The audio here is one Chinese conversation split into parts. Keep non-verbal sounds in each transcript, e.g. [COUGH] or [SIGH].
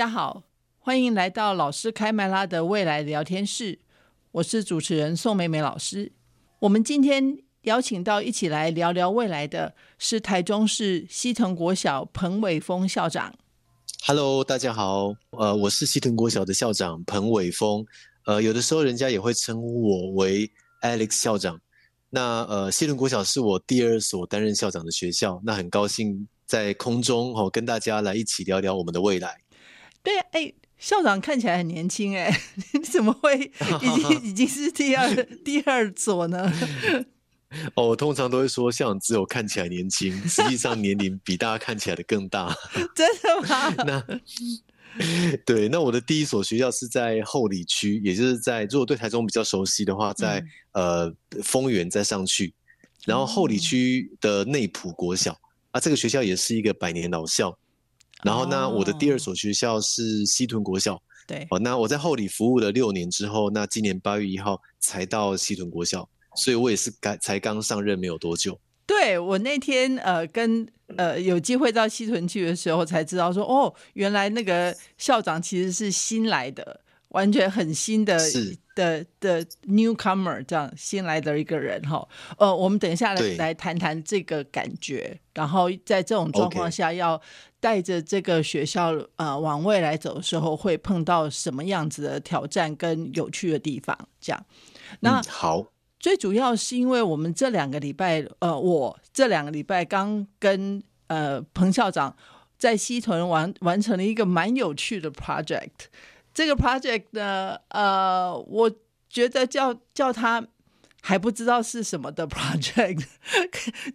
大家好，欢迎来到老师开麦拉的未来聊天室。我是主持人宋美美老师。我们今天邀请到一起来聊聊未来的是台中市西屯国小彭伟峰校长。Hello，大家好，呃，我是西屯国小的校长彭伟峰。呃，有的时候人家也会称呼我为 Alex 校长。那呃，西屯国小是我第二所担任校长的学校。那很高兴在空中哦，跟大家来一起聊聊我们的未来。对，哎，校长看起来很年轻，哎，[LAUGHS] 你怎么会已经 [LAUGHS] 已经是第二第二所呢？[LAUGHS] 哦，我通常都会说，校长只有看起来年轻，实际上年龄比大家看起来的更大。真的吗？那对，那我的第一所学校是在后里区，也就是在如果对台中比较熟悉的话，在、嗯、呃丰原再上去，然后后里区的内埔国小、嗯、啊，这个学校也是一个百年老校。然后呢，我的第二所学校是西屯国校。对，哦，那我在后里服务了六年之后，那今年八月一号才到西屯国校，所以我也是刚才刚上任没有多久。对，我那天呃跟呃有机会到西屯去的时候，才知道说哦，原来那个校长其实是新来的。完全很新的的的 newcomer 这样新来的一个人哈，呃，我们等一下来来谈谈这个感觉，然后在这种状况下要带着这个学校呃往未来走的时候，会碰到什么样子的挑战跟有趣的地方？这样，那、嗯、好，最主要是因为我们这两个礼拜，呃，我这两个礼拜刚跟呃彭校长在西屯完完成了一个蛮有趣的 project。这个 project 呢，呃，我觉得叫叫他还不知道是什么的 [LAUGHS] project，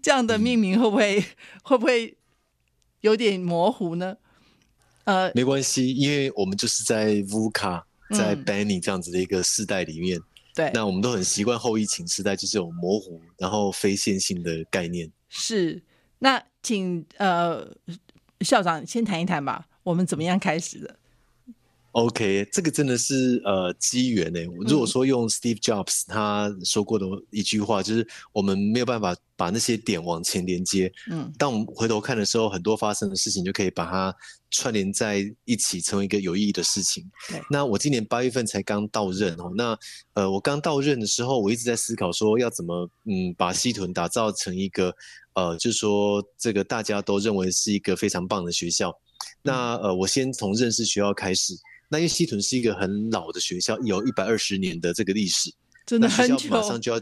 这样的命名会不会、嗯、会不会有点模糊呢？呃，没关系，因为我们就是在 VUCA，在 Benny 这样子的一个世代里面，对、嗯，那我们都很习惯后疫情时代就是有模糊然后非线性的概念。是，那请呃校长先谈一谈吧，我们怎么样开始的？OK，这个真的是呃机缘呢。如果说用 Steve Jobs 他说过的一句话，嗯、就是我们没有办法把那些点往前连接。嗯，当我们回头看的时候，很多发生的事情就可以把它串联在一起，成为一个有意义的事情。对。那我今年八月份才刚到任哦。那呃，我刚到任的时候，我一直在思考说要怎么嗯把西屯打造成一个呃，就是说这个大家都认为是一个非常棒的学校。嗯、那呃，我先从认识学校开始。那因为西屯是一个很老的学校，有一百二十年的这个历史，真的很久。马上就要，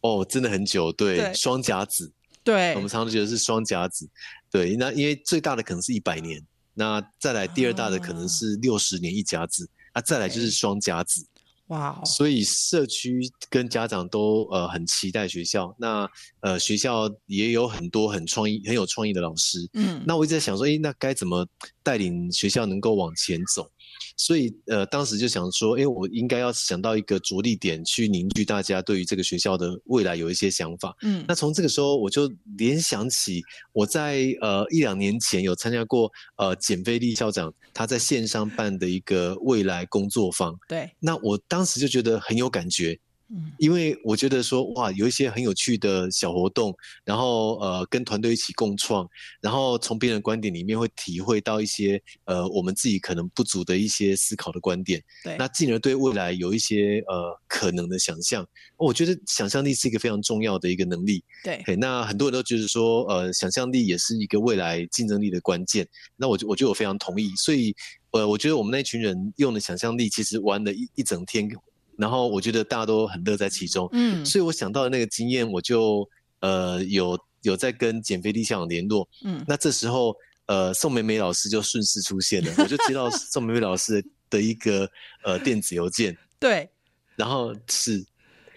哦，真的很久，对，双甲子，对，我们常常觉得是双甲子，对。那因为最大的可能是一百年，那再来第二大的可能是六十年一甲子，啊，再来就是双甲子。哇，所以社区跟家长都呃很期待学校，那呃学校也有很多很创意、很有创意的老师。嗯，那我一直在想说，诶，那该怎么带领学校能够往前走？所以，呃，当时就想说，哎，我应该要想到一个着力点，去凝聚大家对于这个学校的未来有一些想法。嗯，那从这个时候，我就联想起我在呃一两年前有参加过呃简菲利校长他在线上办的一个未来工作坊。对，那我当时就觉得很有感觉。嗯，因为我觉得说哇，有一些很有趣的小活动，然后呃，跟团队一起共创，然后从别人的观点里面会体会到一些呃，我们自己可能不足的一些思考的观点。对，那进而对未来有一些呃可能的想象。我觉得想象力是一个非常重要的一个能力。对，那很多人都觉得说呃，想象力也是一个未来竞争力的关键。那我就我觉得我非常同意。所以呃，我觉得我们那群人用的想象力，其实玩了一一整天。然后我觉得大家都很乐在其中，嗯，所以我想到的那个经验，我就呃有有在跟简菲利校长联络，嗯，那这时候呃宋美美老师就顺势出现了，我就接到 [LAUGHS] 宋美美老师的一个呃电子邮件，[LAUGHS] 对，然后是，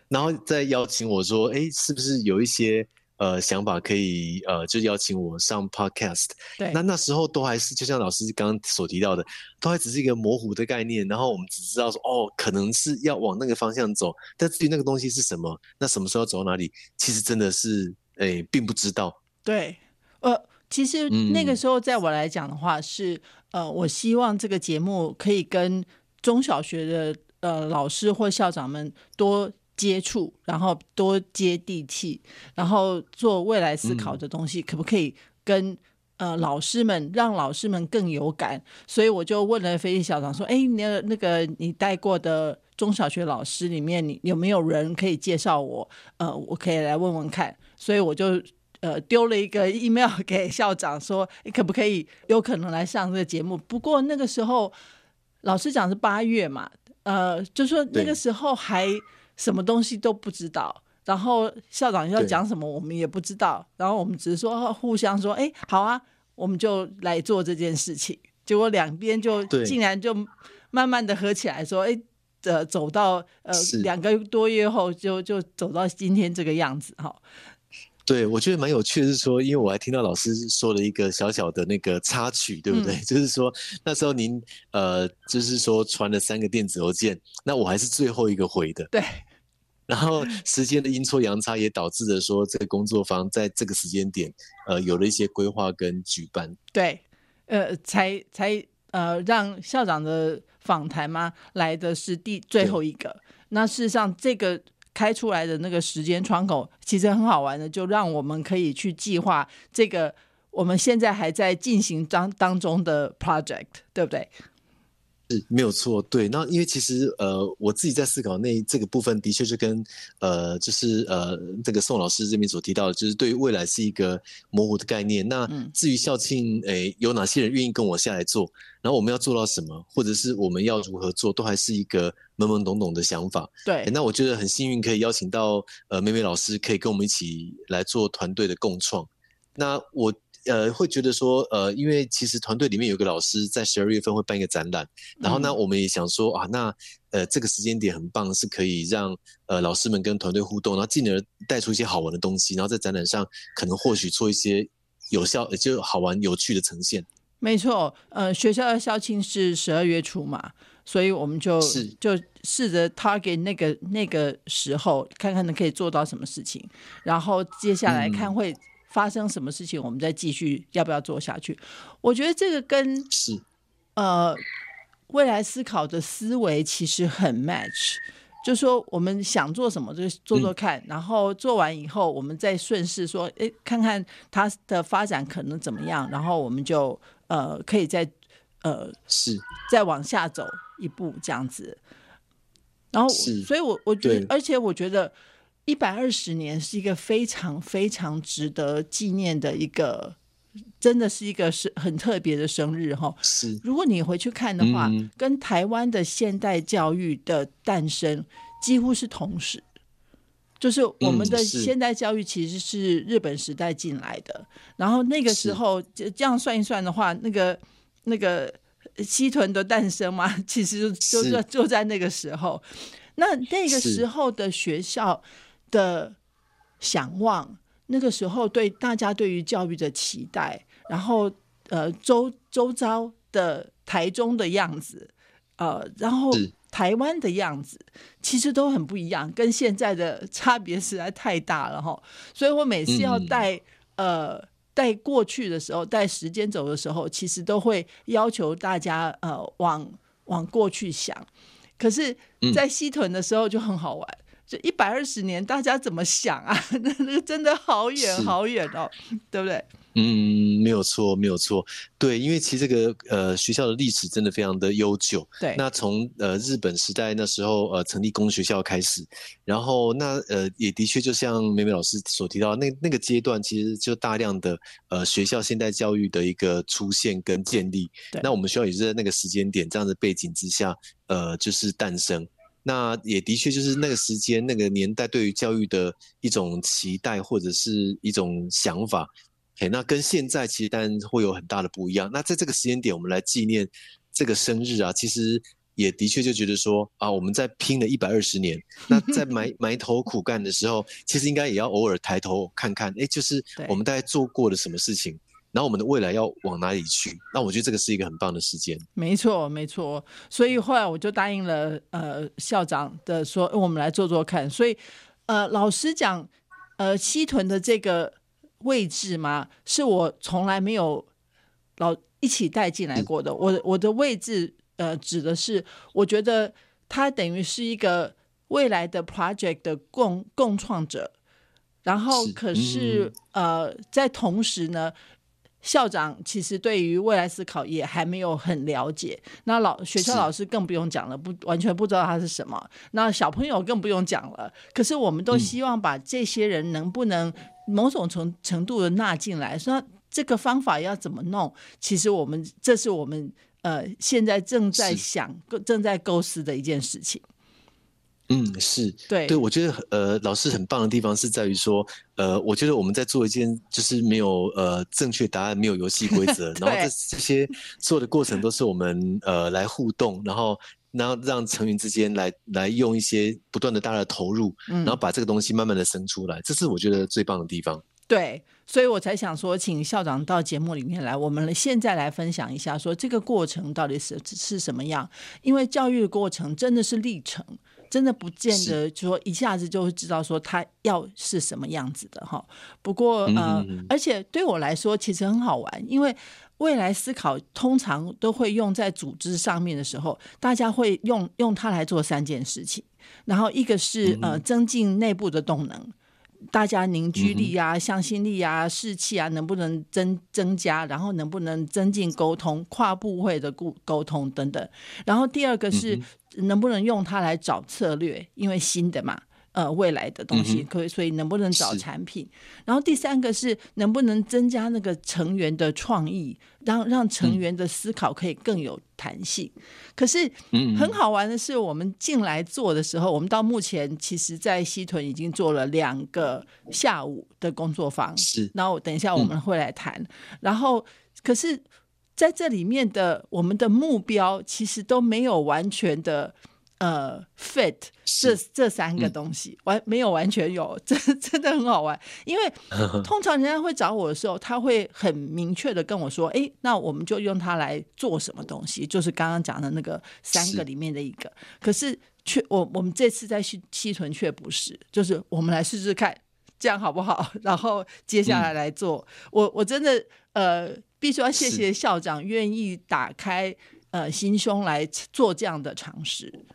然后再邀请我说，哎，是不是有一些呃想法，可以呃就邀请我上 podcast。对，那那时候都还是就像老师刚刚所提到的，都还只是一个模糊的概念。然后我们只知道说，哦，可能是要往那个方向走，但至于那个东西是什么，那什么时候走到哪里，其实真的是诶并不知道。对，呃，其实那个时候在我来讲的话是，嗯、呃，我希望这个节目可以跟中小学的呃老师或校长们多接触，然后多接地气，然后做未来思考的东西，嗯、可不可以跟呃老师们让老师们更有感？所以我就问了飞利校长说：“哎，那那个你带过的中小学老师里面，你有没有人可以介绍我？呃，我可以来问问看。”所以我就。呃，丢了一个 email [LAUGHS] 给校长说，你可不可以有可能来上这个节目？不过那个时候老师讲是八月嘛，呃，就说那个时候还什么东西都不知道，然后校长要讲什么我们也不知道，然后我们只是说互相说，哎，好啊，我们就来做这件事情。结果两边就竟然就慢慢的合起来说，哎，呃，走到呃两个多月后就就走到今天这个样子哈。对，我觉得蛮有趣的是说，因为我还听到老师说了一个小小的那个插曲，对不对？嗯、就是说那时候您呃，就是说传了三个电子邮件，那我还是最后一个回的。对。然后时间的阴错阳差也导致了说，这个工作坊在这个时间点呃有了一些规划跟举办。对，呃，才才呃让校长的访谈嘛来的是第最后一个。那事实上这个。开出来的那个时间窗口其实很好玩的，就让我们可以去计划这个我们现在还在进行当当中的 project，对不对？是没有错，对。那因为其实呃，我自己在思考那这个部分，的确是跟呃，就是呃，这个宋老师这边所提到的，就是对于未来是一个模糊的概念。那至于校庆，诶，有哪些人愿意跟我下来做？然后我们要做到什么，或者是我们要如何做，都还是一个懵懵懂懂的想法。对。那我觉得很幸运，可以邀请到呃，美美老师，可以跟我们一起来做团队的共创。那我。呃，会觉得说，呃，因为其实团队里面有个老师在十二月份会办一个展览，然后呢，我们也想说啊，那呃，这个时间点很棒，是可以让呃老师们跟团队互动，然后进而带出一些好玩的东西，然后在展览上可能或许做一些有效，就好玩有趣的呈现。没错，呃，学校的校庆是十二月初嘛，所以我们就是就试着 target 那个那个时候，看看能可以做到什么事情，然后接下来看会。嗯发生什么事情，我们再继续要不要做下去？我觉得这个跟是。呃未来思考的思维其实很 match，就说我们想做什么就做做看，嗯、然后做完以后，我们再顺势说，哎，看看它的发展可能怎么样，然后我们就呃可以再呃是。再往下走一步这样子。然后，所以我我觉得，而且我觉得。一百二十年是一个非常非常值得纪念的一个，真的是一个是很特别的生日哈。是，如果你回去看的话，嗯、跟台湾的现代教育的诞生几乎是同时，就是我们的现代教育其实是日本时代进来的，嗯、然后那个时候这样算一算的话，那个那个西屯的诞生嘛，[LAUGHS] 其实就就就在那个时候，那那个时候的学校。的想望，那个时候对大家对于教育的期待，然后呃周周遭的台中的样子，呃，然后台湾的样子，其实都很不一样，跟现在的差别实在太大了哈。所以我每次要带、嗯、呃带过去的时候，带时间走的时候，其实都会要求大家呃往往过去想。可是，在西屯的时候就很好玩。嗯这一百二十年，大家怎么想啊？[LAUGHS] 那那个真的好远好远哦，对不对？嗯，没有错，没有错。对，因为其实这个呃学校的历史真的非常的悠久。对，那从呃日本时代那时候呃成立公学校开始，然后那呃也的确就像美美老师所提到，那那个阶段其实就大量的呃学校现代教育的一个出现跟建立。对，那我们学校也是在那个时间点这样的背景之下，呃，就是诞生。那也的确就是那个时间、那个年代对于教育的一种期待或者是一种想法，嘿，那跟现在其实当然会有很大的不一样。那在这个时间点，我们来纪念这个生日啊，其实也的确就觉得说啊，我们在拼了一百二十年，[LAUGHS] 那在埋埋头苦干的时候，其实应该也要偶尔抬头看看，哎，就是我们大概做过了什么事情，然后我们的未来要往哪里去？那我觉得这个是一个很棒的时间。没错，没错。所以后来我就答应了呃校长的说，我们来做做看。所以呃，老实讲，呃，西屯的这个位置嘛，是我从来没有老一起带进来过的。我我的位置呃，指的是我觉得它等于是一个未来的 project 的共共创者。然后可是，是呃，在同时呢。校长其实对于未来思考也还没有很了解，那老学校老师更不用讲了，不完全不知道他是什么。那小朋友更不用讲了。可是我们都希望把这些人能不能某种程程度的纳进来，说这个方法要怎么弄？其实我们这是我们呃现在正在想、正在构思的一件事情。嗯，是对对，我觉得呃，老师很棒的地方是在于说，呃，我觉得我们在做一件就是没有呃正确答案，没有游戏规则，[LAUGHS] 然后这这些做的过程都是我们呃来互动，然后然后让成员之间来来用一些不断的大的投入，然后把这个东西慢慢的生出来，这是我觉得最棒的地方。对，所以我才想说，请校长到节目里面来，我们现在来分享一下，说这个过程到底是是什么样？因为教育的过程真的是历程。真的不见得说一下子就会知道说他要是什么样子的哈。不过呃，而且对我来说其实很好玩，因为未来思考通常都会用在组织上面的时候，大家会用用它来做三件事情。然后一个是呃增进内部的动能，大家凝聚力啊、向心力啊、士气啊，能不能增增加？然后能不能增进沟通、跨部会的沟沟通等等。然后第二个是。能不能用它来找策略？因为新的嘛，呃，未来的东西可以，所以能不能找产品？然后第三个是能不能增加那个成员的创意，让让成员的思考可以更有弹性。嗯、可是，很好玩的是，我们进来做的时候，我们到目前其实，在西屯已经做了两个下午的工作坊。是，然后等一下我们会来谈。嗯、然后，可是。在这里面的我们的目标其实都没有完全的呃 fit 这这三个东西，完、嗯、没有完全有，[LAUGHS] 真真的很好玩。因为 [LAUGHS] 通常人家会找我的时候，他会很明确的跟我说：“哎，那我们就用它来做什么东西？”就是刚刚讲的那个三个里面的一个。是，可是却我我们这次在西西屯却不是，就是我们来试试看这样好不好？然后接下来来做。嗯、我我真的呃。必须要谢谢校长愿意打开呃心胸来做这样的尝试。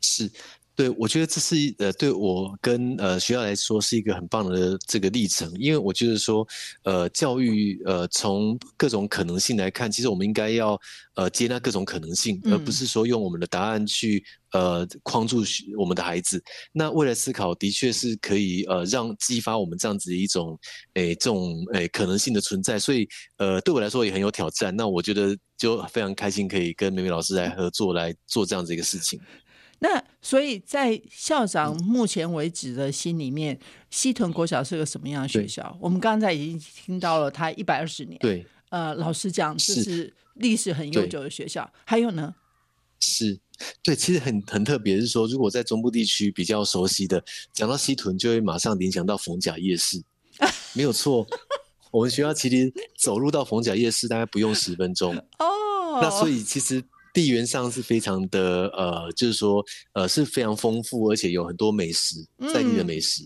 是。对，我觉得这是呃，对我跟呃学校来说是一个很棒的这个历程，因为我觉得说，呃，教育呃从各种可能性来看，其实我们应该要呃接纳各种可能性，而不是说用我们的答案去呃框住我们的孩子。那未来思考的确是可以呃让激发我们这样子一种诶这种诶可能性的存在，所以呃对我来说也很有挑战。那我觉得就非常开心可以跟美美老师来合作来做这样子一个事情。那所以，在校长目前为止的心里面，西屯国小是个什么样的学校？我们刚才已经听到了，它一百二十年。对，呃，老实讲，这是历史很悠久的学校。还有呢？是，对，其实很很特别，是说，如果在中部地区比较熟悉的，讲到西屯，就会马上联想到逢甲夜市。[LAUGHS] 没有错，我们学校其实走路到逢甲夜市大概不用十分钟。哦，那所以其实。地缘上是非常的呃，就是说呃是非常丰富，而且有很多美食，在地的美食。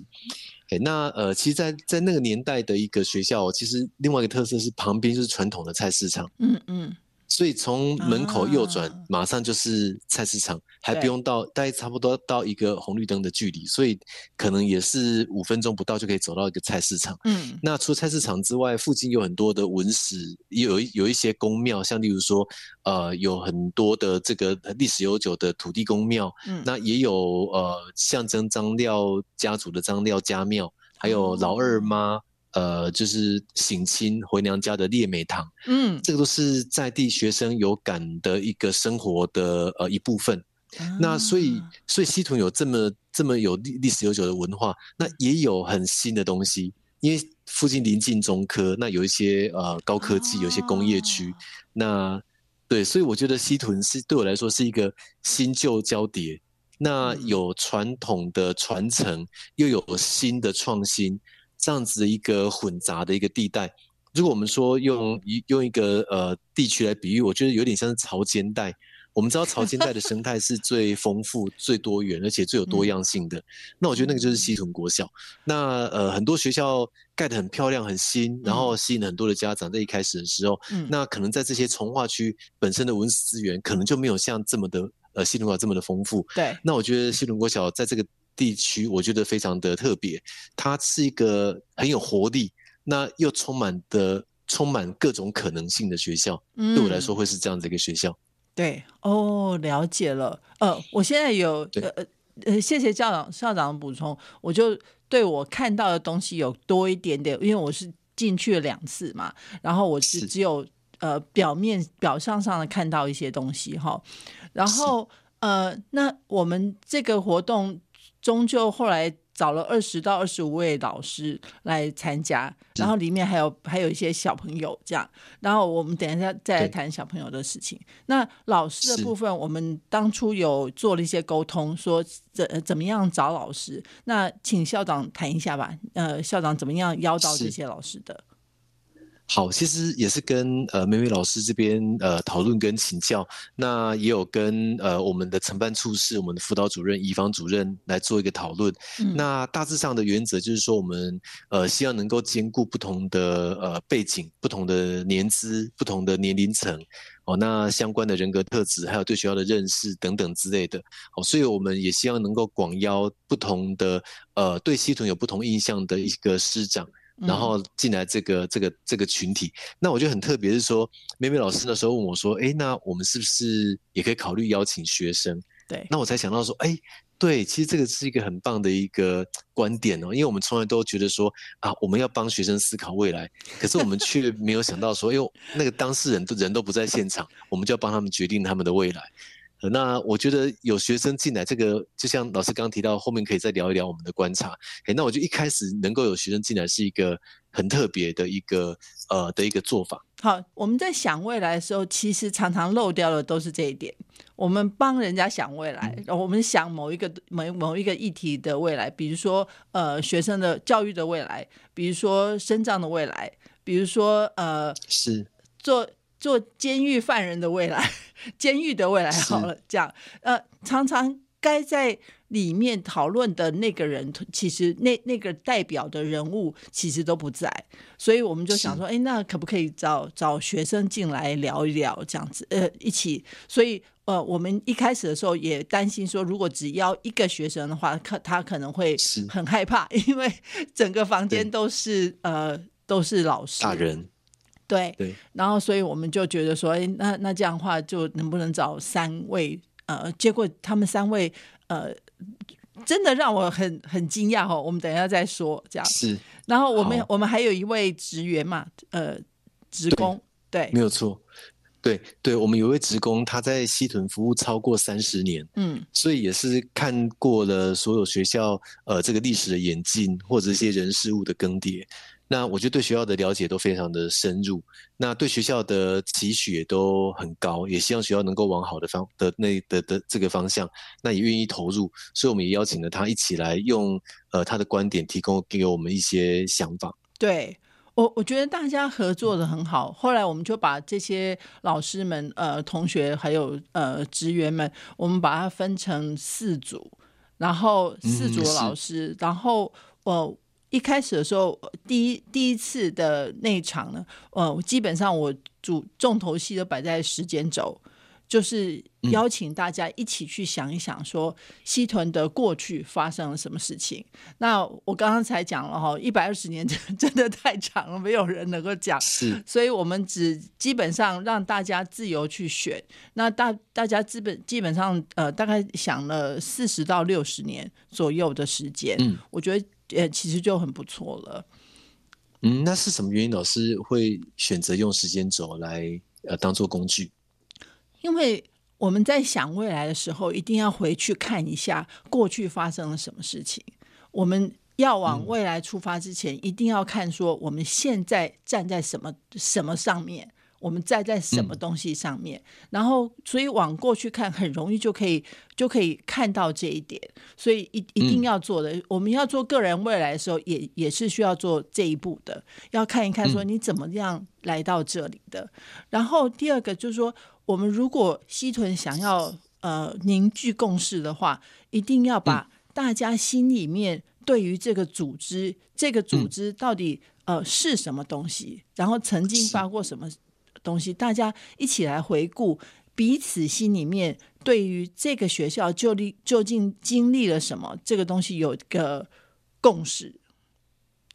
嗯、那呃，其实在，在在那个年代的一个学校，其实另外一个特色是旁边就是传统的菜市场。嗯嗯。所以从门口右转，马上就是菜市场，啊、还不用到，大概差不多到一个红绿灯的距离，所以可能也是五分钟不到就可以走到一个菜市场。嗯，那除了菜市场之外，附近有很多的文史，有有一些宫庙，像例如说，呃，有很多的这个历史悠久的土地公庙。嗯，那也有呃象征张廖家族的张廖家庙，还有老二妈。嗯呃，就是省亲回娘家的列美堂，嗯，这个都是在地学生有感的一个生活的呃一部分。啊、那所以，所以西屯有这么这么有历历史悠久的文化，那也有很新的东西，因为附近临近中科，那有一些呃高科技，有一些工业区，啊、那对，所以我觉得西屯是对我来说是一个新旧交叠，那有传统的传承，又有新的创新，这样子的一个混杂的一个地带。如果我们说用一用一个呃地区来比喻，我觉得有点像是潮间带。我们知道潮间带的生态是最丰富、最多元，而且最有多样性的。嗯、那我觉得那个就是西屯国小。那呃，很多学校盖得很漂亮、很新，然后吸引了很多的家长。在一开始的时候，嗯、那可能在这些从化区本身的文史资源，可能就没有像这么的呃西屯国小这么的丰富。对。那我觉得西屯国小在这个地区，我觉得非常的特别。它是一个很有活力，那又充满的充满各种可能性的学校。嗯、对我来说，会是这样子一个学校。对哦，了解了。呃，我现在有呃呃，谢谢校长校长的补充，我就对我看到的东西有多一点点，因为我是进去了两次嘛，然后我是只有呃表面表象上的看到一些东西哈，然后呃，那我们这个活动终究后来。找了二十到二十五位老师来参加，然后里面还有还有一些小朋友这样，然后我们等一下再来谈小朋友的事情。那老师的部分，我们当初有做了一些沟通，说怎怎么样找老师。那请校长谈一下吧。呃，校长怎么样邀到这些老师的？好，其实也是跟呃美美老师这边呃讨论跟请教，那也有跟呃我们的承办处室、我们的辅导主任、乙方主任来做一个讨论。嗯、那大致上的原则就是说，我们呃希望能够兼顾不同的呃背景、不同的年资、不同的年龄层哦，那相关的人格特质，还有对学校的认识等等之类的。哦，所以我们也希望能够广邀不同的呃对西屯有不同印象的一个师长。然后进来这个这个这个群体，那我觉得很特别，是说妹妹老师那时候问我说：“哎，那我们是不是也可以考虑邀请学生？”对，那我才想到说：“哎，对，其实这个是一个很棒的一个观点哦，因为我们从来都觉得说啊，我们要帮学生思考未来，可是我们却没有想到说，因为那个当事人都人都不在现场，我们就要帮他们决定他们的未来。”那我觉得有学生进来，这个就像老师刚刚提到，后面可以再聊一聊我们的观察。诶，那我就一开始能够有学生进来，是一个很特别的一个呃的一个做法。好，我们在想未来的时候，其实常常漏掉的都是这一点。我们帮人家想未来，嗯、我们想某一个某某一个议题的未来，比如说呃学生的教育的未来，比如说生长的未来，比如说呃是做。做监狱犯人的未来，[LAUGHS] 监狱的未来好了，这样呃，常常该在里面讨论的那个人，其实那那个代表的人物其实都不在，所以我们就想说，哎，那可不可以找找学生进来聊一聊，这样子，呃，一起。所以呃，我们一开始的时候也担心说，如果只邀一个学生的话，可他可能会很害怕，[LAUGHS] 因为整个房间都是呃都是老师大人。对，对，然后所以我们就觉得说，哎，那那这样的话，就能不能找三位？呃，结果他们三位，呃，真的让我很很惊讶哦。我们等一下再说，这样是。然后我们我们还有一位职员嘛，呃，职工，对，对没有错，对对，我们有一位职工，他在西屯服务超过三十年，嗯，所以也是看过了所有学校呃这个历史的演进，或者一些人事物的更迭。那我觉得对学校的了解都非常的深入，那对学校的期许也都很高，也希望学校能够往好的方的那的的这个方向，那也愿意投入，所以我们也邀请了他一起来用呃他的观点提供给我们一些想法。对，我我觉得大家合作的很好，后来我们就把这些老师们、呃同学还有呃职员们，我们把它分成四组，然后四组的老师，嗯、然后呃。一开始的时候，第一第一次的那一场呢，呃，基本上我主重头戏都摆在时间轴，就是邀请大家一起去想一想，说西屯的过去发生了什么事情。那我刚刚才讲了哈，一百二十年真 [LAUGHS] 的太长了，没有人能够讲，是，所以我们只基本上让大家自由去选。那大大家基本基本上呃，大概想了四十到六十年左右的时间，嗯，我觉得。呃，其实就很不错了。嗯，那是什么原因？老师会选择用时间轴来呃当做工具？因为我们在想未来的时候，一定要回去看一下过去发生了什么事情。我们要往未来出发之前，嗯、一定要看说我们现在站在什么什么上面。我们站在什么东西上面，嗯、然后所以往过去看，很容易就可以就可以看到这一点。所以一一定要做的，嗯、我们要做个人未来的时候，也也是需要做这一步的，要看一看说你怎么样来到这里的。嗯、然后第二个就是说，我们如果西屯想要呃凝聚共识的话，一定要把大家心里面对于这个组织，嗯、这个组织到底。呃，是什么东西？然后曾经发过什么东西？大家一起来回顾彼此心里面对于这个学校究竟究竟经历了什么？这个东西有一个共识。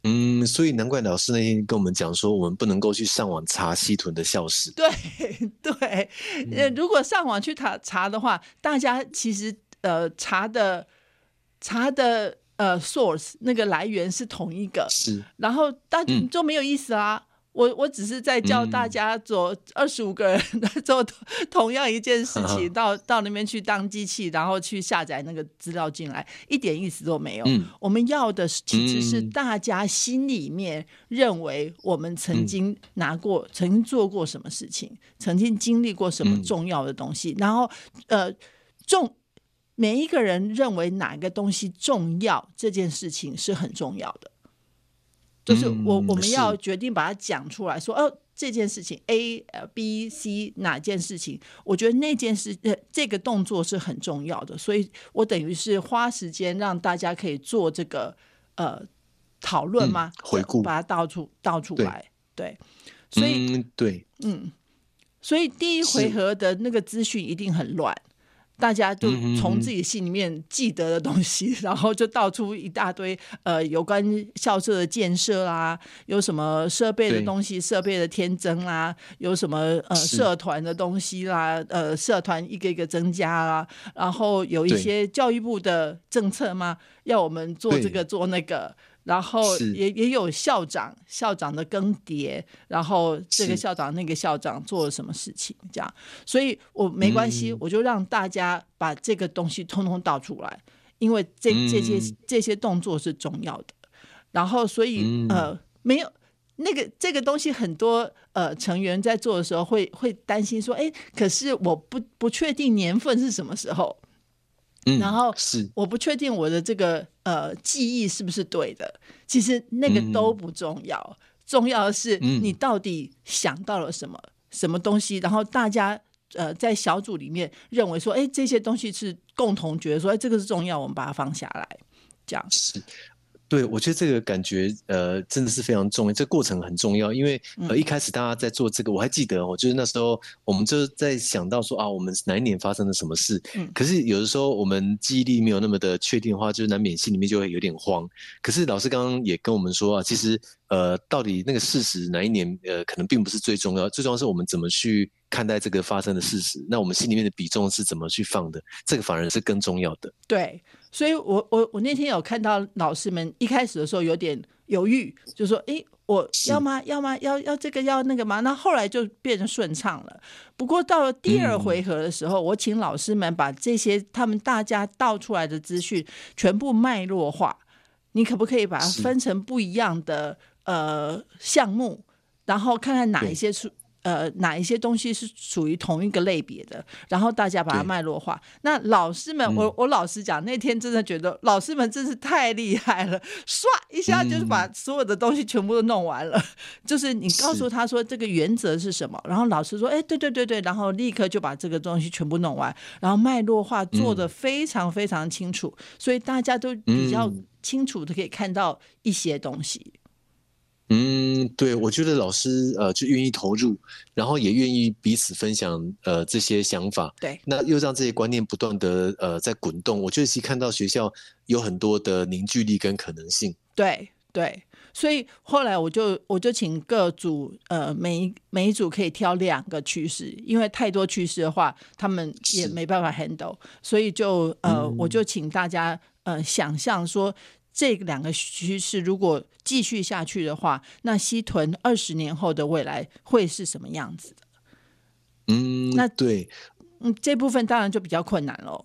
嗯，所以难怪老师那天跟我们讲说，我们不能够去上网查西屯的校史。对 [LAUGHS] 对，呃，如果上网去查查的话，大家其实呃查的查的。呃，source 那个来源是同一个，是，然后大家就没有意思啊。嗯、我我只是在教大家做二十五个人做 [LAUGHS] 同样一件事情，嗯、到到那边去当机器，然后去下载那个资料进来，一点意思都没有。嗯、我们要的其实是大家心里面认为我们曾经拿过、嗯、曾经做过什么事情，曾经经历过什么重要的东西，嗯、然后呃重。每一个人认为哪个东西重要，这件事情是很重要的。就是我我们要决定把它讲出来说，哦，这件事情 A、B、C 哪件事情，我觉得那件事呃这个动作是很重要的，所以我等于是花时间让大家可以做这个呃讨论嘛，回顾。把它倒出倒出来，对，所以对，嗯，所以第一回合的那个资讯一定很乱。大家就从自己心里面记得的东西，[LAUGHS] 然后就道出一大堆呃有关校舍的建设啦，有什么设备的东西，设备的添增啦，有什么呃社团的东西啦，呃社团一个一个增加啦，然后有一些教育部的政策吗？要我们做这个做那个。然后也也有校长校长的更迭，然后这个校长那个校长做了什么事情，这样，所以我没关系，我就让大家把这个东西通通倒出来，因为这这些这些动作是重要的。然后，所以呃，没有那个这个东西，很多呃成员在做的时候会会担心说，哎，可是我不不确定年份是什么时候。然后是。我不确定我的这个呃记忆是不是对的，其实那个都不重要，嗯、重要的是你到底想到了什么、嗯、什么东西，然后大家呃在小组里面认为说，哎，这些东西是共同觉得说，哎，这个是重要，我们把它放下来，这样。是。对，我觉得这个感觉，呃，真的是非常重要。这个过程很重要，因为呃，一开始大家在做这个，我还记得哦，就是那时候我们就在想到说啊，我们哪一年发生了什么事。嗯。可是有的时候我们记忆力没有那么的确定的话，就是难免心里面就会有点慌。可是老师刚刚也跟我们说啊，其实呃，到底那个事实哪一年，呃，可能并不是最重要，最重要是我们怎么去看待这个发生的事实。那我们心里面的比重是怎么去放的？这个反而是更重要的。对。所以我，我我我那天有看到老师们一开始的时候有点犹豫，就说：“诶，我要吗？要吗？要要这个要那个吗？”那后来就变得顺畅了。不过到了第二回合的时候，嗯、我请老师们把这些他们大家倒出来的资讯全部脉络化。你可不可以把它分成不一样的呃项目，然后看看哪一些是？呃，哪一些东西是属于同一个类别的？然后大家把它脉络化。那老师们，我我老实讲，那天真的觉得老师们真是太厉害了，唰一下就是把所有的东西全部都弄完了。[LAUGHS] 就是你告诉他说这个原则是什么，然后老师说，哎，对对对对，然后立刻就把这个东西全部弄完，然后脉络化做的非常非常清楚，所以大家都比较清楚的可以看到一些东西。嗯，对，我觉得老师呃就愿意投入，然后也愿意彼此分享呃这些想法，对，那又让这些观念不断的呃在滚动，我觉得其实看到学校有很多的凝聚力跟可能性。对对，所以后来我就我就请各组呃每一每一组可以挑两个趋势，因为太多趋势的话，他们也没办法 handle，所以就呃、嗯、我就请大家呃想象说。这两个趋势如果继续下去的话，那西屯二十年后的未来会是什么样子的？嗯，那对，嗯，这部分当然就比较困难喽。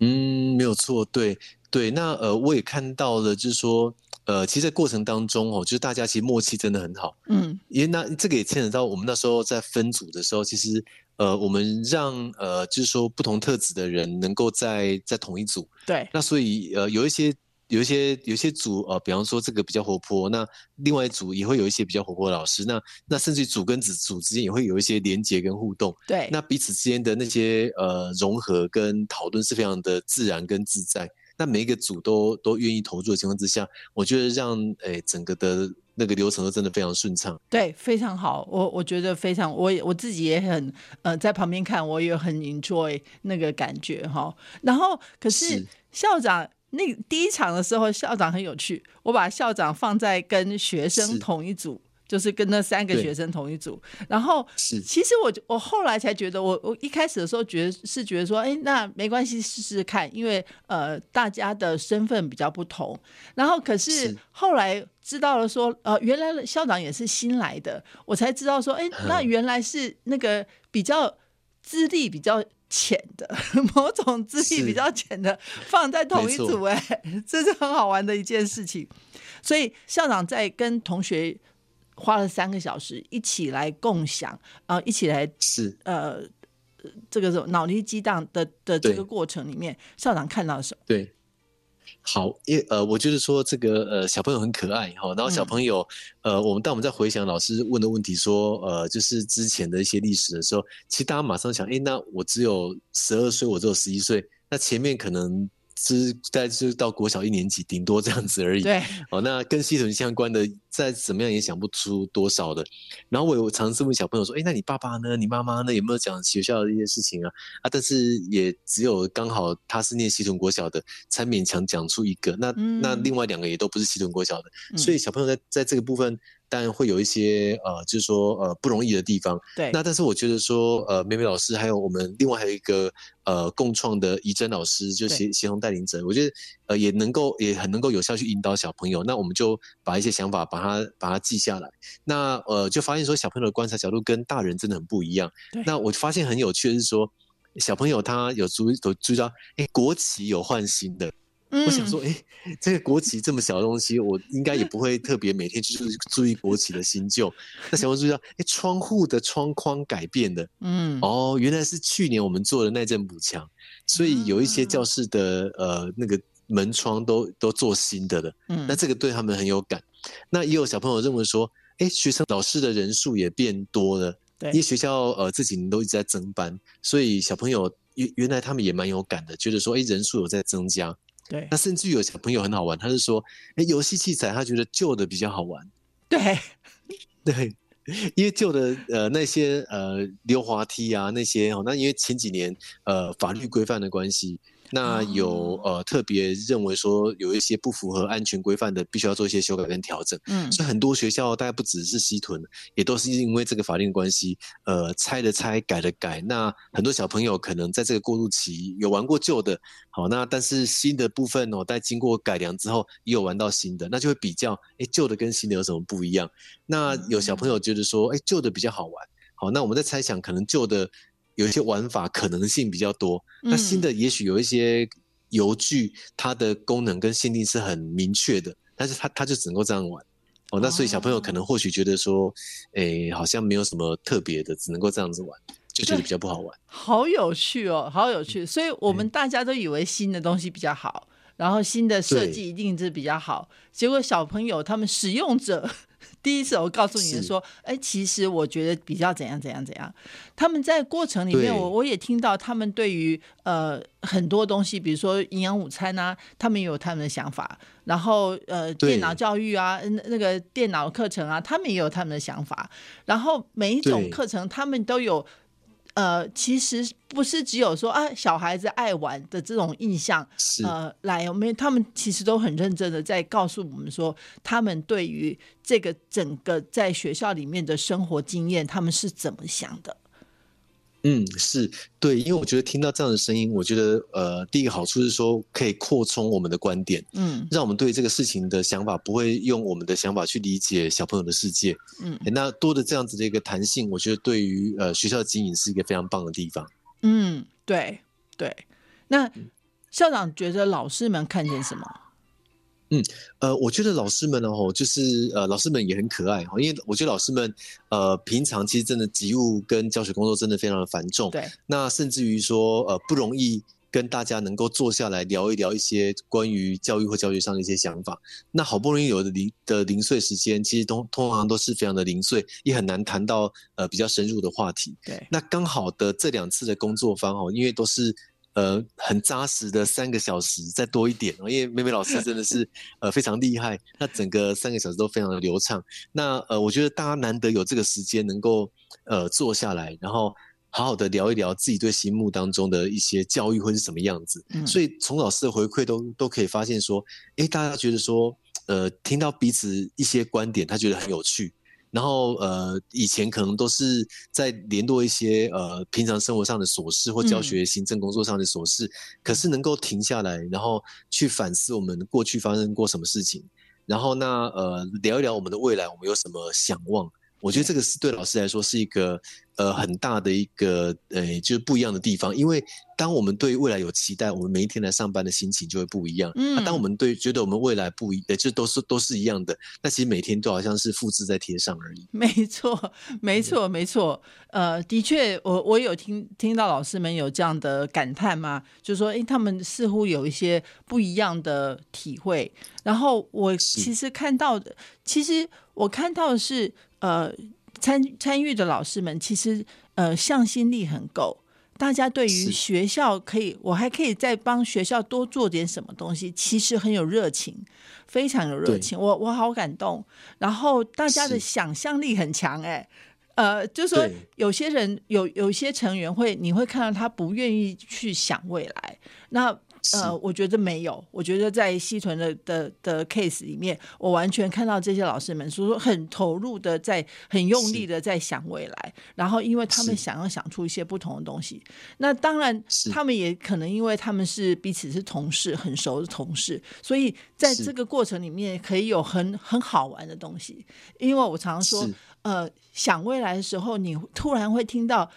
嗯，没有错，对对。那呃，我也看到了，就是说，呃，其实，在过程当中哦，就是大家其实默契真的很好。嗯，因为那这个也牵扯到我们那时候在分组的时候，其实呃，我们让呃，就是说不同特质的人能够在在同一组。对。那所以呃，有一些。有一些有一些组呃，比方说这个比较活泼，那另外一组也会有一些比较活泼的老师，那那甚至于组跟组组之间也会有一些连接跟互动。对，那彼此之间的那些呃融合跟讨论是非常的自然跟自在。那每一个组都都愿意投入的情况之下，我觉得让诶、欸、整个的那个流程都真的非常顺畅。对，非常好，我我觉得非常，我我自己也很呃在旁边看，我也很 enjoy 那个感觉哈。然后可是校长。那第一场的时候，校长很有趣。我把校长放在跟学生同一组，就是跟那三个学生同一组。然后，其实我我后来才觉得我，我我一开始的时候觉得是觉得说，哎，那没关系，试试看，因为呃，大家的身份比较不同。然后，可是后来知道了说，呃，原来校长也是新来的，我才知道说，哎，那原来是那个比较资历比较。浅的某种资历比较浅的放在同一组，哎，这是很好玩的一件事情。所以校长在跟同学花了三个小时一起来共享，啊、呃，一起来是呃，这个是脑力激荡的的这个过程里面，校长看到什么？对。好，因呃，我觉得说这个呃小朋友很可爱哈，然后小朋友、嗯、呃，我们当我们在回想老师问的问题说呃，就是之前的一些历史的时候，其实大家马上想，哎，那我只有十二岁，我只有十一岁，那前面可能。是在就是到国小一年级，顶多这样子而已。对，哦，那跟系统相关的，再怎么样也想不出多少的。然后我有尝试问小朋友说：“哎，那你爸爸呢？你妈妈呢？有没有讲学校的一些事情啊？”啊，但是也只有刚好他是念系统国小的，才勉强讲出一个。那、嗯、那另外两个也都不是系统国小的，嗯、所以小朋友在在这个部分。当然会有一些呃，就是说呃不容易的地方。对。那但是我觉得说呃，美美老师还有我们另外还有一个呃共创的怡珍老师，就协协同带领者，我觉得呃也能够也很能够有效去引导小朋友。那我们就把一些想法把它把它记下来。那呃就发现说小朋友的观察角度跟大人真的很不一样。对。那我发现很有趣的是说，小朋友他有注意都注意到，哎，国旗有换新的。我想说，哎、欸，这个国旗这么小的东西，我应该也不会特别每天去注意 [LAUGHS] 国旗的新旧。那小朋友注意到，哎、欸，窗户的窗框改变的，嗯，哦，原来是去年我们做的耐震补强，所以有一些教室的呃那个门窗都都做新的了。嗯，那这个对他们很有感。那也有小朋友认为说，哎、欸，学生老师的人数也变多了，对，因为学校呃这几年都一直在增班，所以小朋友原原来他们也蛮有感的，觉得说，哎、欸，人数有在增加。对，那甚至有小朋友很好玩，他是说，哎，游戏器材他觉得旧的比较好玩。对，对，因为旧的呃那些呃溜滑梯啊那些哦，那因为前几年呃法律规范的关系。那有呃特别认为说有一些不符合安全规范的，必须要做一些修改跟调整。嗯，所以很多学校大概不只是西屯，也都是因为这个法令关系，呃，拆的拆，改的改。那很多小朋友可能在这个过渡期有玩过旧的，好，那但是新的部分哦，在经过改良之后，也有玩到新的，那就会比较，哎，旧的跟新的有什么不一样？那有小朋友觉得说，哎，旧的比较好玩。好，那我们在猜想，可能旧的。有一些玩法可能性比较多，那新的也许有一些游具，它的功能跟限定是很明确的，但是它它就只能够这样玩哦。那所以小朋友可能或许觉得说，哎、欸，好像没有什么特别的，只能够这样子玩，就觉得比较不好玩。好有趣哦，好有趣。所以我们大家都以为新的东西比较好，然后新的设计一定是比较好，结果小朋友他们使用者。第一次我告诉你们说，哎，其实我觉得比较怎样怎样怎样。他们在过程里面，我我也听到他们对于呃很多东西，比如说营养午餐啊，他们也有他们的想法。然后呃，电脑教育啊，那那个电脑课程啊，他们也有他们的想法。然后每一种课程，他们都有。呃，其实不是只有说啊，小孩子爱玩的这种印象，呃，来，我们他们其实都很认真的在告诉我们说，他们对于这个整个在学校里面的生活经验，他们是怎么想的。嗯，是对，因为我觉得听到这样的声音，我觉得呃，第一个好处是说可以扩充我们的观点，嗯，让我们对这个事情的想法不会用我们的想法去理解小朋友的世界，嗯，那多的这样子的一个弹性，我觉得对于呃学校经营是一个非常棒的地方。嗯，对对。那校长觉得老师们看见什么？嗯，呃，我觉得老师们呢，吼，就是呃，老师们也很可爱哈，因为我觉得老师们呃，平常其实真的职务跟教学工作真的非常的繁重，对，那甚至于说呃，不容易跟大家能够坐下来聊一聊一些关于教育或教学上的一些想法。那好不容易有的零的零碎时间，其实通通常都是非常的零碎，也很难谈到呃比较深入的话题。对，那刚好的这两次的工作方哦，因为都是。呃，很扎实的三个小时，再多一点哦，因为美美老师真的是 [LAUGHS] 呃非常厉害，那整个三个小时都非常的流畅。那呃，我觉得大家难得有这个时间能够呃坐下来，然后好好的聊一聊自己对心目当中的一些教育会是什么样子。嗯、所以从老师的回馈都都可以发现说，诶，大家觉得说，呃，听到彼此一些观点，他觉得很有趣。然后呃，以前可能都是在联络一些呃平常生活上的琐事或教学行政工作上的琐事，嗯、可是能够停下来，然后去反思我们过去发生过什么事情，然后那呃聊一聊我们的未来，我们有什么想望。我觉得这个是对老师来说是一个呃很大的一个呃就是不一样的地方，因为当我们对未来有期待，我们每一天来上班的心情就会不一样。嗯，啊、当我们对觉得我们未来不一，呃，就都是都是一样的，那其实每天都好像是复制在贴上而已。没错，没错，没错。呃，的确，我我有听听到老师们有这样的感叹嘛，就是说，哎，他们似乎有一些不一样的体会。然后我其实看到的，其实我看到的是。呃，参参与的老师们其实呃向心力很够，大家对于学校可以，我还可以再帮学校多做点什么东西，其实很有热情，非常有热情，我我好感动。然后大家的想象力很强，哎，呃，就是说有些人有有些成员会，你会看到他不愿意去想未来，那。呃，我觉得没有。我觉得在西屯的的的 case 里面，我完全看到这些老师们说说很投入的在很用力的在想未来，然后因为他们想要想出一些不同的东西。那当然，他们也可能因为他们是彼此是同事，很熟的同事，所以在这个过程里面可以有很很好玩的东西。因为我常常说，呃，想未来的时候，你突然会听到。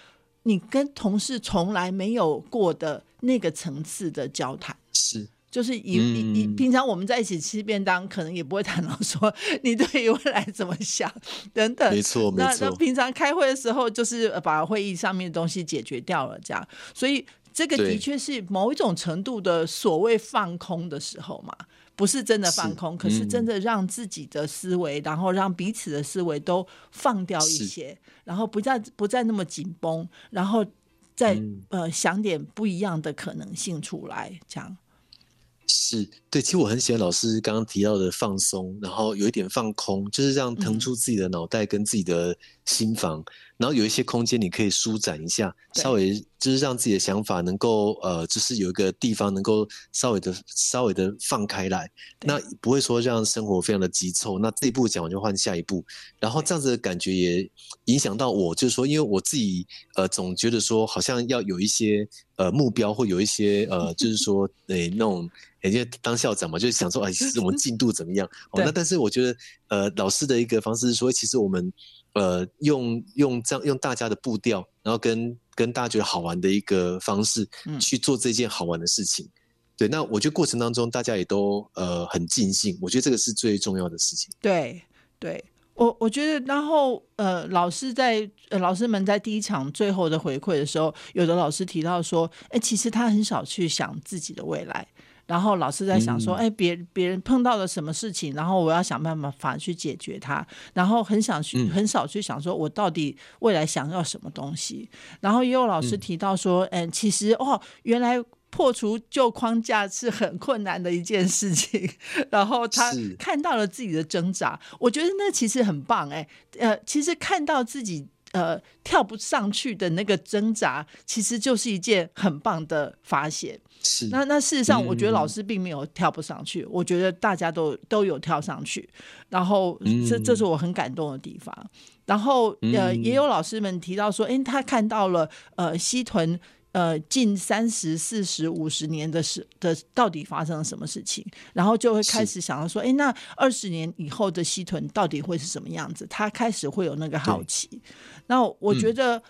你跟同事从来没有过的那个层次的交谈，是就是以以以平常我们在一起吃便当，可能也不会谈到说你对于未来怎么想等等。没错，没错。那那平常开会的时候，就是把会议上面的东西解决掉了，这样。所以这个的确是某一种程度的所谓放空的时候嘛。不是真的放空，是可是真的让自己的思维，嗯、然后让彼此的思维都放掉一些，然后不再不再那么紧绷，然后再、嗯、呃想点不一样的可能性出来，这样。是对，其实我很喜欢老师刚刚提到的放松，然后有一点放空，就是让腾出自己的脑袋跟自己的心房。嗯然后有一些空间，你可以舒展一下，稍微就是让自己的想法能够呃，就是有一个地方能够稍微的稍微的放开来，那不会说让生活非常的急凑。那这一步讲完就换下一步，然后这样子的感觉也影响到我，就是说，因为我自己呃总觉得说好像要有一些呃目标，或有一些呃就是说诶、欸、那种，人家当校长嘛，就是想说哎，我们进度怎么样？[LAUGHS] 哦，那但是我觉得呃老师的一个方式是说，其实我们。呃，用用这样用大家的步调，然后跟跟大家觉得好玩的一个方式去做这件好玩的事情。嗯、对，那我觉得过程当中大家也都呃很尽兴，我觉得这个是最重要的事情。对，对我我觉得，然后呃，老师在呃老师们在第一场最后的回馈的时候，有的老师提到说，哎，其实他很少去想自己的未来。然后老师在想说，哎，别别人碰到了什么事情，然后我要想办法法去解决它。然后很想去，很少去想说，我到底未来想要什么东西。然后也有老师提到说，嗯，其实哦，原来破除旧框架是很困难的一件事情。[LAUGHS] 然后他看到了自己的挣扎，我觉得那其实很棒。哎，呃，其实看到自己。呃，跳不上去的那个挣扎，其实就是一件很棒的发现。是，那那事实上，我觉得老师并没有跳不上去，嗯、我觉得大家都都有跳上去。然后，这这是我很感动的地方。然后，呃，也有老师们提到说，哎，他看到了呃西屯。呃，近三十、四十、五十年的事的，到底发生了什么事情？然后就会开始想要说，哎，那二十年以后的西屯到底会是什么样子？他开始会有那个好奇。那我觉得，嗯、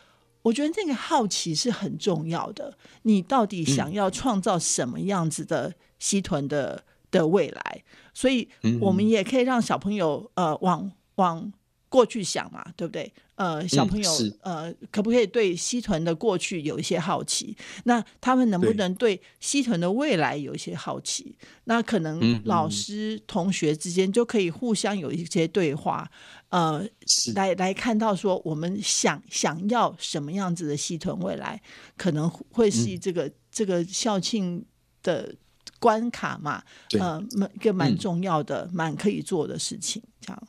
我觉得那个好奇是很重要的。你到底想要创造什么样子的西屯的的未来，所以我们也可以让小朋友呃往往过去想嘛，对不对？呃，小朋友、嗯、呃，可不可以对西屯的过去有一些好奇？那他们能不能对西屯的未来有一些好奇？那可能老师、嗯、同学之间就可以互相有一些对话，呃，来来看到说我们想想要什么样子的西屯未来，可能会是这个、嗯、这个校庆的关卡嘛？呃，一个蛮重要的、蛮、嗯、可以做的事情，这样。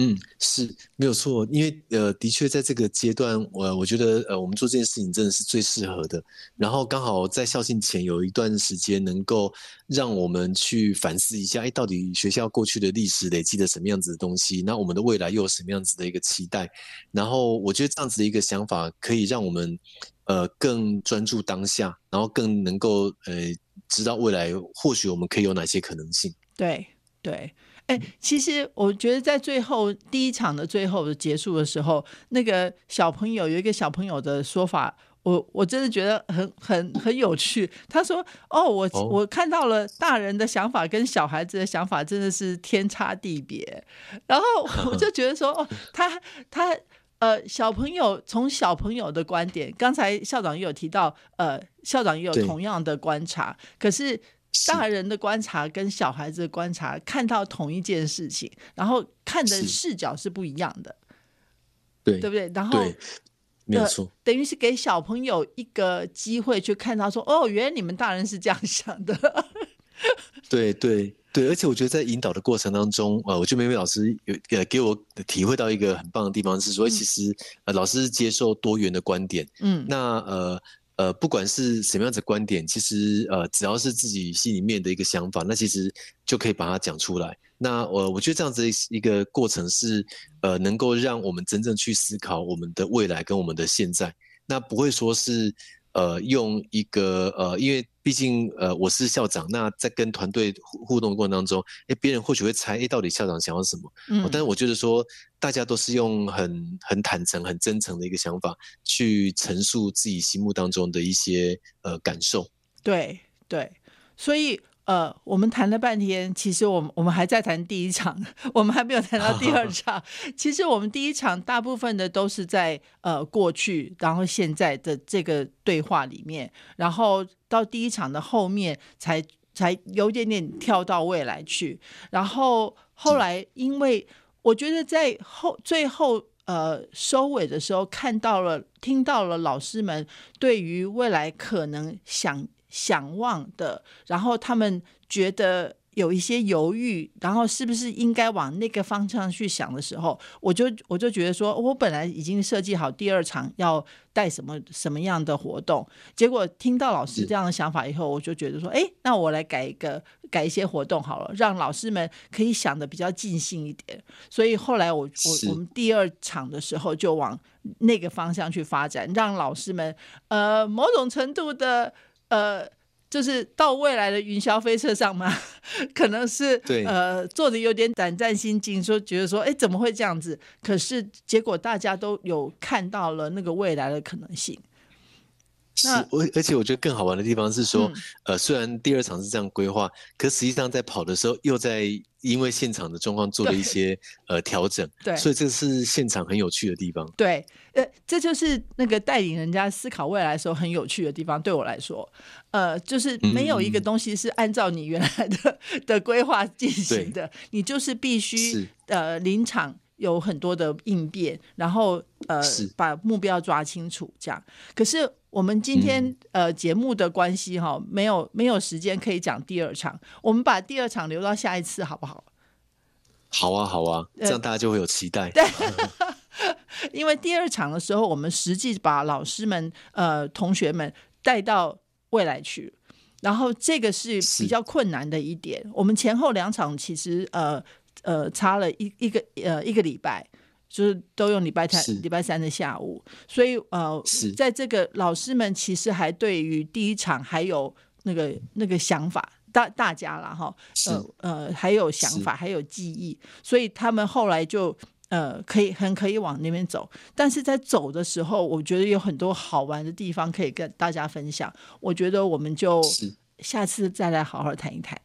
嗯，是没有错，因为呃，的确在这个阶段，我、呃、我觉得呃，我们做这件事情真的是最适合的。然后刚好在校庆前有一段时间，能够让我们去反思一下，哎，到底学校过去的历史累积了什么样子的东西？那我们的未来又有什么样子的一个期待？然后我觉得这样子的一个想法，可以让我们呃更专注当下，然后更能够呃知道未来或许我们可以有哪些可能性。对对。哎，其实我觉得在最后第一场的最后的结束的时候，那个小朋友有一个小朋友的说法，我我真的觉得很很很有趣。他说：“哦，我、哦、我看到了大人的想法跟小孩子的想法真的是天差地别。”然后 [LAUGHS] 我就觉得说：“哦，他他呃，小朋友从小朋友的观点，刚才校长也有提到，呃，校长也有同样的观察，可是。”大人的观察跟小孩子的观察，看到同一件事情，然后看的视角是不一样的，对对不对？然后没有错，等于是给小朋友一个机会去看到说，哦，原来你们大人是这样想的。[LAUGHS] 对对对，而且我觉得在引导的过程当中，呃，我觉得美美老师有呃给我体会到一个很棒的地方是说，其实呃老师接受多元的观点，嗯，那呃。呃，不管是什么样的观点，其实呃，只要是自己心里面的一个想法，那其实就可以把它讲出来。那我、我觉得这样子一个过程是呃，能够让我们真正去思考我们的未来跟我们的现在，那不会说是。呃，用一个呃，因为毕竟呃，我是校长，那在跟团队互互动的过程当中，哎，别人或许会猜，哎，到底校长想要什么？嗯，但是我觉得说，大家都是用很很坦诚、很真诚的一个想法去陈述自己心目当中的一些呃感受。对对，所以。呃，我们谈了半天，其实我们我们还在谈第一场，[LAUGHS] 我们还没有谈到第二场。[LAUGHS] 其实我们第一场大部分的都是在呃过去，然后现在的这个对话里面，然后到第一场的后面才才有点点跳到未来去。然后后来，因为我觉得在后最后呃收尾的时候，看到了听到了老师们对于未来可能想。想望的，然后他们觉得有一些犹豫，然后是不是应该往那个方向去想的时候，我就我就觉得说，我本来已经设计好第二场要带什么什么样的活动，结果听到老师这样的想法以后，我就觉得说，哎，那我来改一个改一些活动好了，让老师们可以想的比较尽兴一点。所以后来我我我们第二场的时候就往那个方向去发展，让老师们呃某种程度的。呃，就是到未来的云霄飞车上嘛，[LAUGHS] 可能是对呃做的有点胆战心惊，说觉得说，哎，怎么会这样子？可是结果大家都有看到了那个未来的可能性。是，而而且我觉得更好玩的地方是说，嗯、呃，虽然第二场是这样规划，可实际上在跑的时候又在因为现场的状况做了一些呃调整，[LAUGHS] 对，所以这是现场很有趣的地方。对，呃，这就是那个带领人家思考未来的时候很有趣的地方。对我来说，呃，就是没有一个东西是按照你原来的、嗯、的规划进行的，你就是必须呃临场。有很多的应变，然后呃，把目标抓清楚，这样。可是我们今天、嗯、呃节目的关系哈，没有没有时间可以讲第二场，我们把第二场留到下一次好不好？好啊，好啊，这样大家就会有期待。对，因为第二场的时候，我们实际把老师们呃同学们带到未来去，然后这个是比较困难的一点。我们前后两场其实呃。呃，差了一一个呃一个礼拜，就是都用礼拜三礼拜三的下午，所以呃，在这个老师们其实还对于第一场还有那个那个想法，大大家了哈，呃呃还有想法还有记忆，所以他们后来就呃可以很可以往那边走，但是在走的时候，我觉得有很多好玩的地方可以跟大家分享，我觉得我们就下次再来好好谈一谈。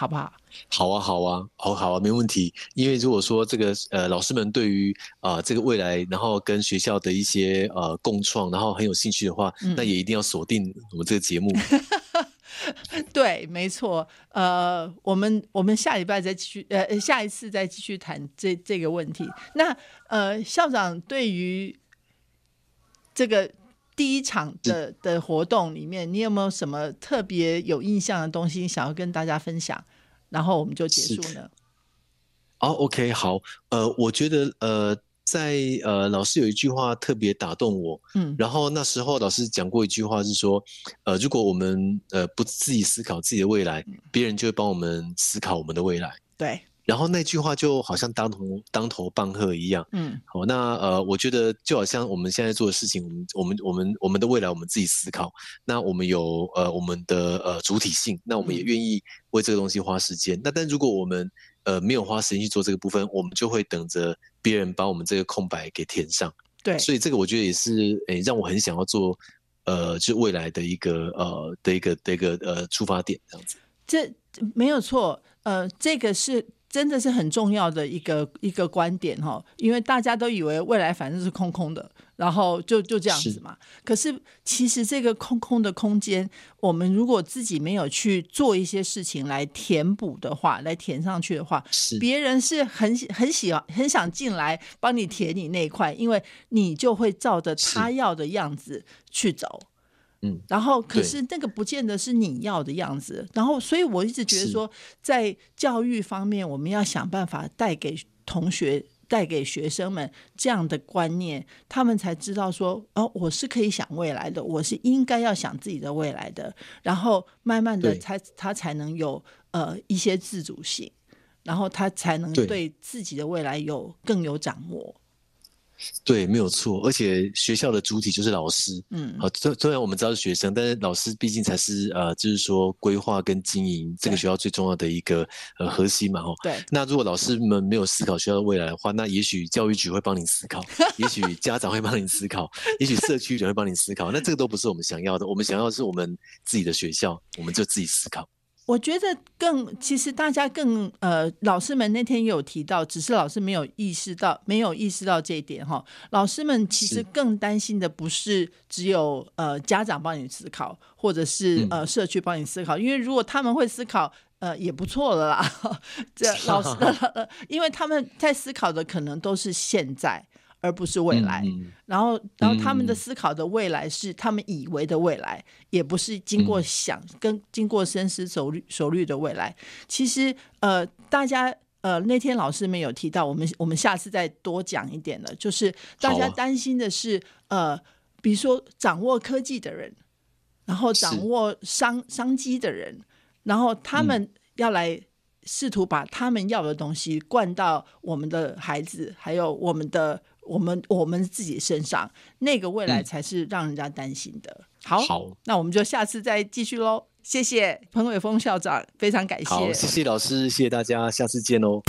好不好？好啊，好啊，好，好啊，没问题。因为如果说这个呃，老师们对于啊、呃、这个未来，然后跟学校的一些呃共创，然后很有兴趣的话，嗯、那也一定要锁定我们这个节目。[LAUGHS] 对，没错。呃，我们我们下礼拜再继续，呃，下一次再继续谈这这个问题。那呃，校长对于这个第一场的的活动里面，你有没有什么特别有印象的东西想要跟大家分享？然后我们就结束呢。哦，OK，好。呃，我觉得呃。在呃，老师有一句话特别打动我，嗯，然后那时候老师讲过一句话是说，呃，如果我们呃不自己思考自己的未来，别人就会帮我们思考我们的未来。对，然后那句话就好像当头当头棒喝一样，嗯，好，那呃，我觉得就好像我们现在做的事情，我们我们我们我们的未来我们自己思考，那我们有呃我们的呃主体性，那我们也愿意为这个东西花时间。那但如果我们呃，没有花时间去做这个部分，我们就会等着别人把我们这个空白给填上。对，所以这个我觉得也是，诶，让我很想要做，呃，就未来的一个呃的一个的一个呃出发点这样子。这没有错，呃，这个是。真的是很重要的一个一个观点哈，因为大家都以为未来反正是空空的，然后就就这样子嘛。可是其实这个空空的空间，我们如果自己没有去做一些事情来填补的话，来填上去的话，别人是很很喜欢很想进来帮你填你那一块，因为你就会照着他要的样子去走。嗯，然后可是那个不见得是你要的样子，然后所以我一直觉得说，在教育方面，我们要想办法带给同学、带给学生们这样的观念，他们才知道说，哦，我是可以想未来的，我是应该要想自己的未来的，然后慢慢的才他才能有呃一些自主性，然后他才能对自己的未来有更有掌握。对，没有错，而且学校的主体就是老师，嗯，好，虽虽然我们知道是学生，但是老师毕竟才是呃，就是说规划跟经营这个学校最重要的一个呃核心嘛，哈，对。那如果老师们没有思考学校的未来的话，那也许教育局会帮你思考，[LAUGHS] 也许家长会帮你思考，也许社区人会帮你思考，那这个都不是我们想要的，我们想要的是我们自己的学校，我们就自己思考。我觉得更，其实大家更呃，老师们那天也有提到，只是老师没有意识到，没有意识到这一点哈。老师们其实更担心的不是只有呃家长帮你思考，或者是呃社区帮你思考，因为如果他们会思考，呃也不错了啦。[LAUGHS] 这老师的，[LAUGHS] 因为他们在思考的可能都是现在。而不是未来，嗯、然后，然后他们的思考的未来是他们以为的未来，嗯、也不是经过想跟经过深思熟虑熟虑的未来。其实，呃，大家呃那天老师们有提到，我们我们下次再多讲一点了，就是大家担心的是，啊、呃，比如说掌握科技的人，然后掌握商商机的人，然后他们要来试图把他们要的东西灌到我们的孩子，还有我们的。我们我们自己身上那个未来才是让人家担心的。嗯、好，好，那我们就下次再继续喽。谢谢彭伟峰校长，非常感谢。好，谢谢老师，谢谢大家，下次见喽。